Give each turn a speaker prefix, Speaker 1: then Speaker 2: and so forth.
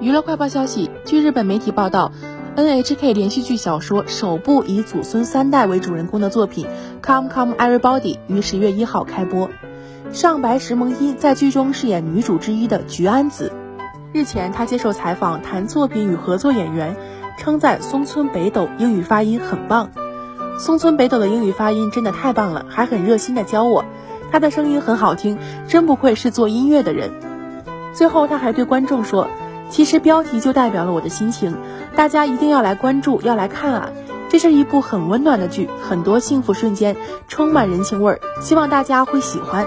Speaker 1: 娱乐快报消息，据日本媒体报道，NHK 连续剧小说首部以祖孙三代为主人公的作品《Come Come Everybody》于十月一号开播。上白石萌音在剧中饰演女主之一的菊安子。日前，她接受采访谈作品与合作演员，称赞松村北斗英语发音很棒。松村北斗的英语发音真的太棒了，还很热心的教我。他的声音很好听，真不愧是做音乐的人。最后，他还对观众说。其实标题就代表了我的心情，大家一定要来关注，要来看啊！这是一部很温暖的剧，很多幸福瞬间，充满人情味儿，希望大家会喜欢。